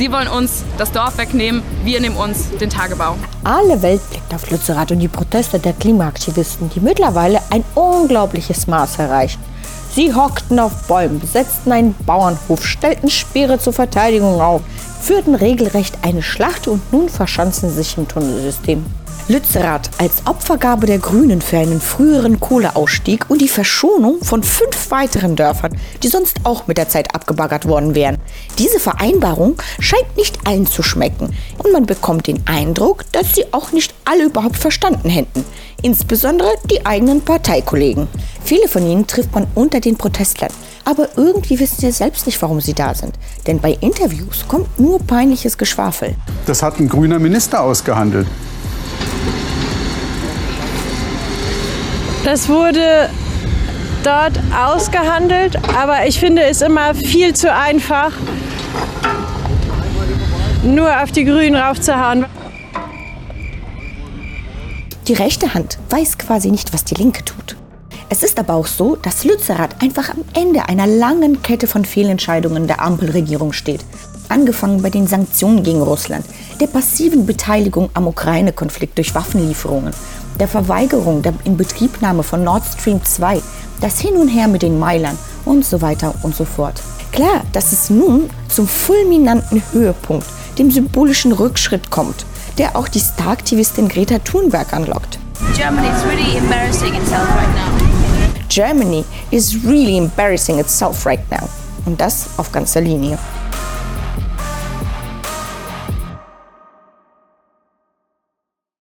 Sie wollen uns das Dorf wegnehmen, wir nehmen uns den Tagebau. Alle Welt blickt auf Lützerath und die Proteste der Klimaaktivisten, die mittlerweile ein unglaubliches Maß erreichen. Sie hockten auf Bäumen, besetzten einen Bauernhof, stellten Speere zur Verteidigung auf, führten regelrecht eine Schlacht und nun verschanzen sie sich im Tunnelsystem. Lützerath als Opfergabe der Grünen für einen früheren Kohleausstieg und die Verschonung von fünf weiteren Dörfern, die sonst auch mit der Zeit abgebaggert worden wären. Diese Vereinbarung scheint nicht allen zu schmecken und man bekommt den Eindruck, dass sie auch nicht alle überhaupt verstanden hätten, insbesondere die eigenen Parteikollegen. Viele von ihnen trifft man unter den Protestlern, aber irgendwie wissen sie selbst nicht, warum sie da sind. Denn bei Interviews kommt nur peinliches Geschwafel. Das hat ein grüner Minister ausgehandelt. Das wurde dort ausgehandelt, aber ich finde es immer viel zu einfach, nur auf die Grünen raufzuhauen. Die rechte Hand weiß quasi nicht, was die linke tut. Es ist aber auch so, dass Lützerath einfach am Ende einer langen Kette von Fehlentscheidungen der Ampelregierung steht. Angefangen bei den Sanktionen gegen Russland, der passiven Beteiligung am Ukraine-Konflikt durch Waffenlieferungen der Verweigerung der Inbetriebnahme von Nord Stream 2, das Hin und Her mit den Meilern und so weiter und so fort. Klar, dass es nun zum fulminanten Höhepunkt, dem symbolischen Rückschritt kommt, der auch die Star-Aktivistin Greta Thunberg anlockt. Germany is really embarrassing itself right now. Germany is really embarrassing itself right now. Und das auf ganzer Linie.